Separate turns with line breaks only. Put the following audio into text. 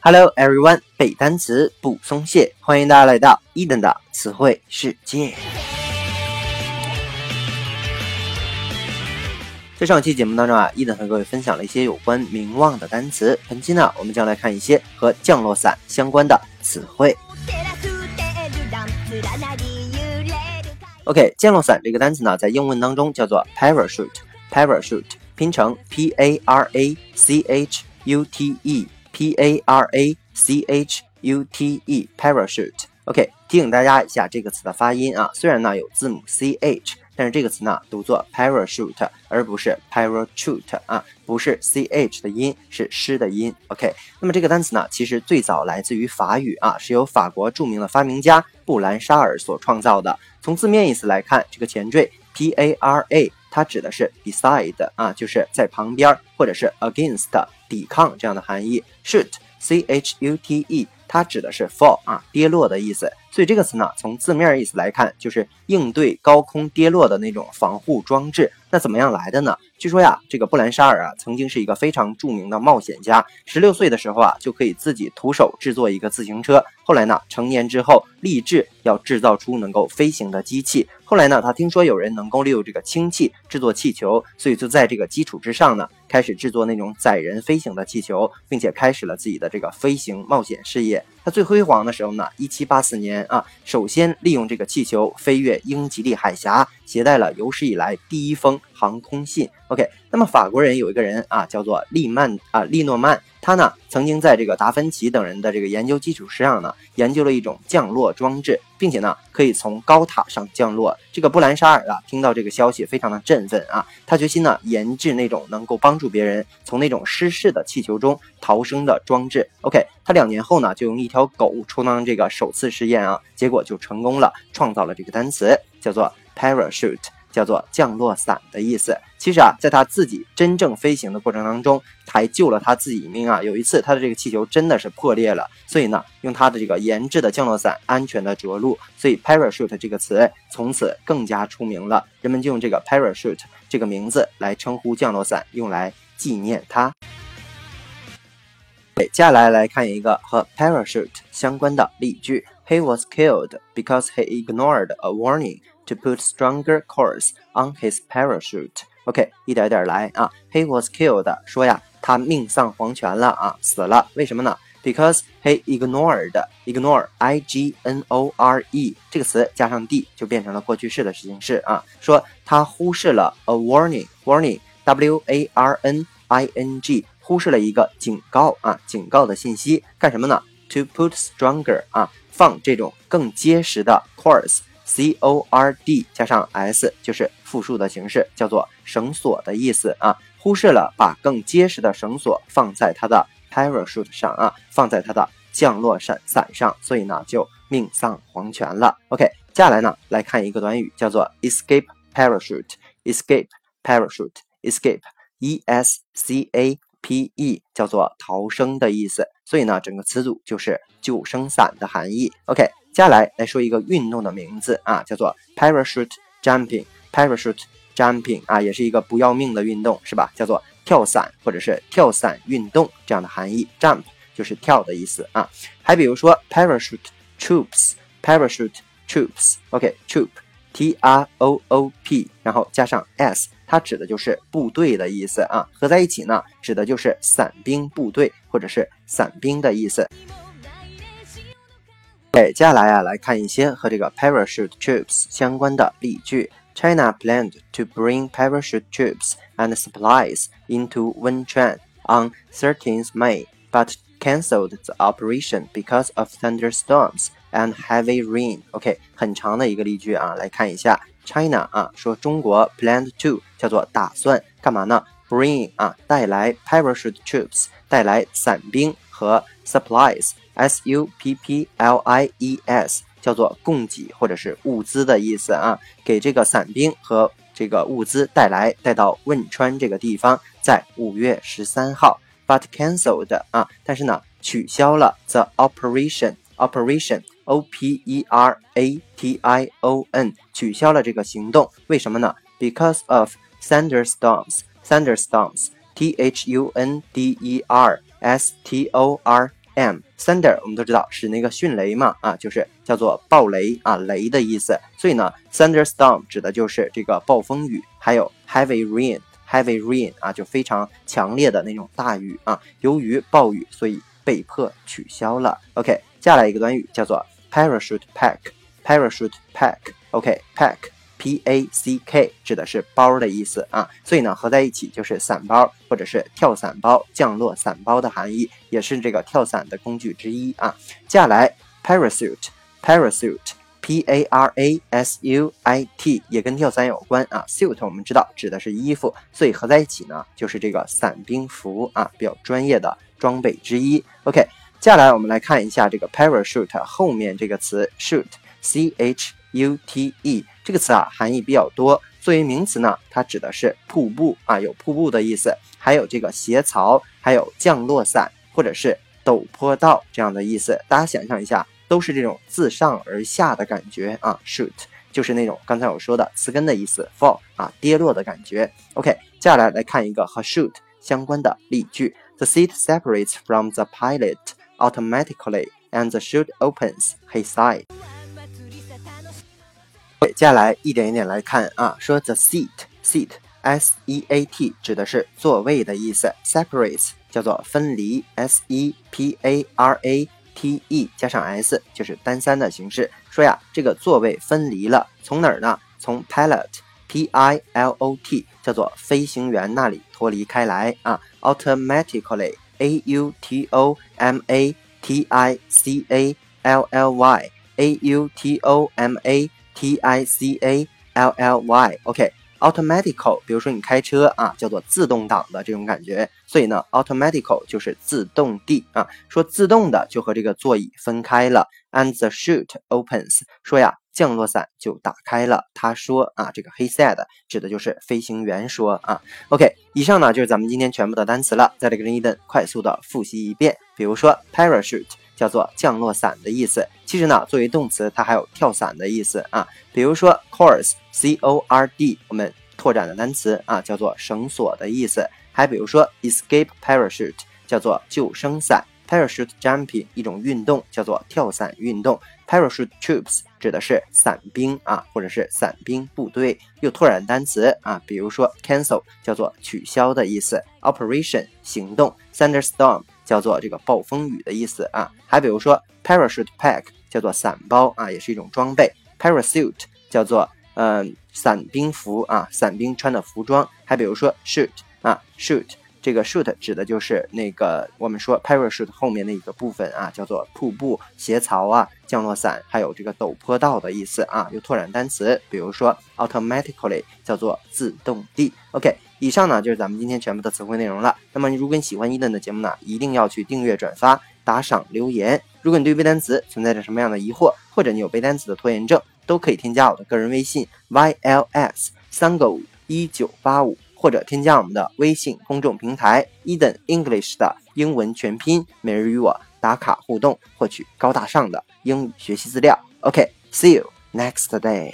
Hello everyone，背单词不松懈，欢迎大家来到伊登的词汇世界。在上期节目当中啊，伊登和各位分享了一些有关名望的单词。本期呢，我们将来看一些和降落伞相关的词汇。OK，降落伞这个单词呢，在英文当中叫做 parachute，parachute 拼成 P A R A C H U T E。P A R A C H U T E，parachute。OK，提醒大家一下这个词的发音啊，虽然呢有字母 C H，但是这个词呢读作 parachute，而不是 parachute 啊，不是 C H 的音，是诗的音。OK，那么这个单词呢，其实最早来自于法语啊，是由法国著名的发明家布兰沙尔所创造的。从字面意思来看，这个前缀 P A R A，它指的是 beside 啊，就是在旁边，或者是 against。抵抗这样的含义 Shoot，c h u t e，它指的是 fall 啊，跌落的意思。所以这个词呢，从字面意思来看，就是应对高空跌落的那种防护装置。那怎么样来的呢？据说呀，这个布兰沙尔啊，曾经是一个非常著名的冒险家。十六岁的时候啊，就可以自己徒手制作一个自行车。后来呢，成年之后立志要制造出能够飞行的机器。后来呢，他听说有人能够利用这个氢气制作气球，所以就在这个基础之上呢，开始制作那种载人飞行的气球，并且开始了自己的这个飞行冒险事业。他最辉煌的时候呢，一七八四年啊，首先利用这个气球飞越英吉利海峡，携带了有史以来第一封航空信。OK，那么法国人有一个人啊，叫做利曼啊利诺曼，他呢曾经在这个达芬奇等人的这个研究基础之上呢，研究了一种降落装置，并且呢可以从高塔上降落。这个布兰沙尔啊，听到这个消息非常的振奋啊，他决心呢研制那种能够帮助别人从那种失事的气球中逃生的装置。OK，他两年后呢就用一条狗充当这个首次试验啊，结果就成功了，创造了这个单词叫做 parachute。叫做降落伞的意思。其实啊，在他自己真正飞行的过程当中，还救了他自己一命啊。有一次，他的这个气球真的是破裂了，所以呢，用他的这个研制的降落伞安全的着陆，所以 parachute 这个词从此更加出名了。人们就用这个 parachute 这个名字来称呼降落伞，用来纪念他。接下来来看一个和 parachute 相关的例句：He was killed because he ignored a warning. To put stronger course on his parachute. OK，一点点来啊。He was killed，说呀，他命丧黄泉了啊，死了。为什么呢？Because he ignored，ignore，I G N O R E 这个词加上 d 就变成了过去式的形式啊。说他忽视了 a warning，warning，W A R N I N G，忽视了一个警告啊，警告的信息。干什么呢？To put stronger 啊，放这种更结实的 course。C o r d 加上 s 就是复数的形式，叫做绳索的意思啊。忽视了把更结实的绳索放在它的 parachute 上啊，放在它的降落伞伞上，所以呢就命丧黄泉了。OK，接下来呢来看一个短语，叫做 escape parachute。escape parachute，escape，e s c a p e，叫做逃生的意思。所以呢整个词组就是救生伞的含义。OK。接下来来说一个运动的名字啊，叫做 parachute jumping。parachute jumping 啊，也是一个不要命的运动，是吧？叫做跳伞或者是跳伞运动这样的含义。jump 就是跳的意思啊。还比如说 parachute troops，parachute troops。OK，troop，T R O O P，然后加上 s，它指的就是部队的意思啊。合在一起呢，指的就是伞兵部队或者是伞兵的意思。接下来啊，来看一些和这个 parachute troops 相关的例句。China planned to bring parachute troops and supplies into Wenchuan on 13th May, but cancelled the operation because of thunderstorms and heavy rain. OK，很长的一个例句啊，来看一下。China 啊，说中国 planned to 叫做打算干嘛呢？Bring 啊，带来 parachute troops，带来伞兵 和 supplies。S U P P L I E S 叫做供给或者是物资的意思啊，给这个伞兵和这个物资带来带到汶川这个地方，在五月十三号，but cancelled 啊，但是呢取消了 the operation operation O P E R A T I O N 取消了这个行动，为什么呢？Because of thunderstorms thunderstorms T H U N D E R S T O R M thunder 我们都知道是那个迅雷嘛啊，就是叫做暴雷啊雷的意思。所以呢，thunderstorm 指的就是这个暴风雨，还有 heavy rain heavy rain 啊就非常强烈的那种大雨啊。由于暴雨，所以被迫取消了。OK，接下来一个短语叫做 parachute pack parachute pack OK pack P A C K 指的是包的意思啊，所以呢合在一起就是伞包或者是跳伞包、降落伞包的含义，也是这个跳伞的工具之一啊。接下来 parachute parachute P A R A S U I T 也跟跳伞有关啊。suit 我们知道指的是衣服，所以合在一起呢就是这个伞兵服啊，比较专业的装备之一。OK，接下来我们来看一下这个 parachute 后面这个词 shoot C H U T E。这个词啊，含义比较多。作为名词呢，它指的是瀑布啊，有瀑布的意思，还有这个斜槽，还有降落伞或者是陡坡道这样的意思。大家想象一下，都是这种自上而下的感觉啊。Shoot 就是那种刚才我说的词根的意思，fall 啊，跌落的感觉。OK，接下来来看一个和 shoot 相关的例句：The seat separates from the pilot automatically, and the shoot opens. He sighed. 接下来一点一点来看啊，说 the seat seat s e a t 指的是座位的意思，separates 叫做分离，s e p a r a t e 加上 s 就是单三的形式。说呀，这个座位分离了，从哪儿呢？从 pilot p i l o t 叫做飞行员那里脱离开来啊，automatically a u t o m a t i c a l l y a u t o m a T I C A L L Y，OK，automatical，比如说你开车啊，叫做自动挡的这种感觉，所以呢，automatical 就是自动地啊。说自动的就和这个座椅分开了，and the chute opens，说呀，降落伞就打开了。他说啊，这个 he said 指的就是飞行员说啊。OK，以上呢就是咱们今天全部的单词了，在这个跟伊登快速的复习一遍，比如说 parachute。叫做降落伞的意思。其实呢，作为动词，它还有跳伞的意思啊。比如说 cord，c o r d，我们拓展的单词啊，叫做绳索的意思。还比如说 escape parachute，叫做救生伞。parachute jumping，一种运动，叫做跳伞运动。parachute troops 指的是伞兵啊，或者是伞兵部队。又拓展单词啊，比如说 cancel，叫做取消的意思。operation 行动。thunderstorm。叫做这个暴风雨的意思啊，还比如说 parachute pack 叫做伞包啊，也是一种装备。parachute 叫做嗯伞兵服啊，伞兵穿的服装。还比如说 shoot 啊，shoot 这个 shoot 指的就是那个我们说 parachute 后面的一个部分啊，叫做瀑布、斜槽啊、降落伞，还有这个陡坡道的意思啊。又拓展单词，比如说 automatically 叫做自动地。OK。以上呢就是咱们今天全部的词汇内容了。那么，如果你喜欢伊顿的节目呢，一定要去订阅、转发、打赏、留言。如果你对背单词存在着什么样的疑惑，或者你有背单词的拖延症，都可以添加我的个人微信 yls 三个五一九八五，或者添加我们的微信公众平台伊顿 English 的英文全拼，每日与我打卡互动，获取高大上的英语学习资料。OK，see you next day。